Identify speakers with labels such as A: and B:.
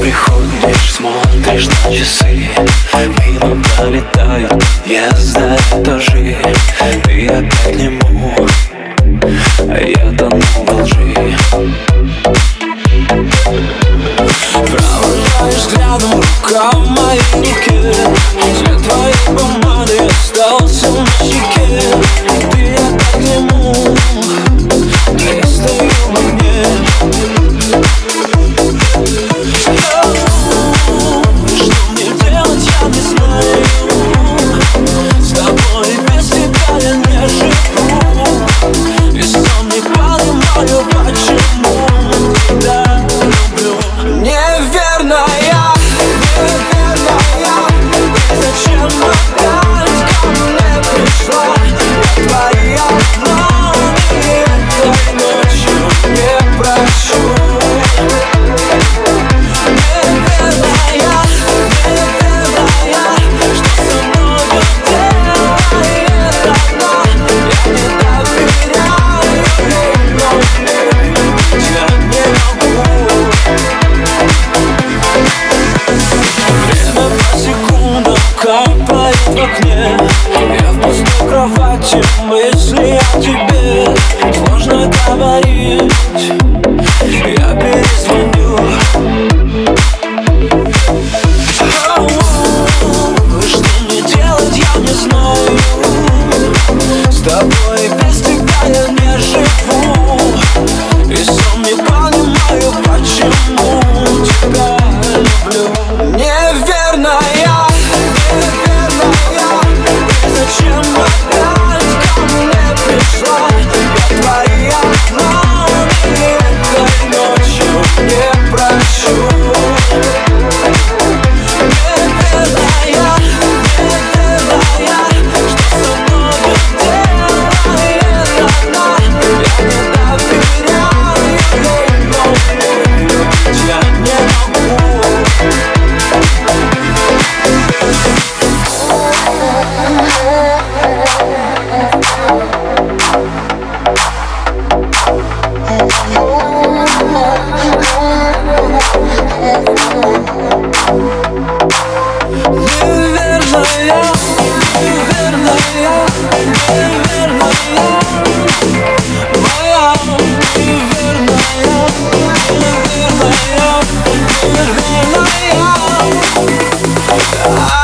A: Приходишь, смотришь на часы. Мимо пролетают, я знаю тоже Ты опять нему, Не понимаю, почему да, люблю. Не верю about you. Ah!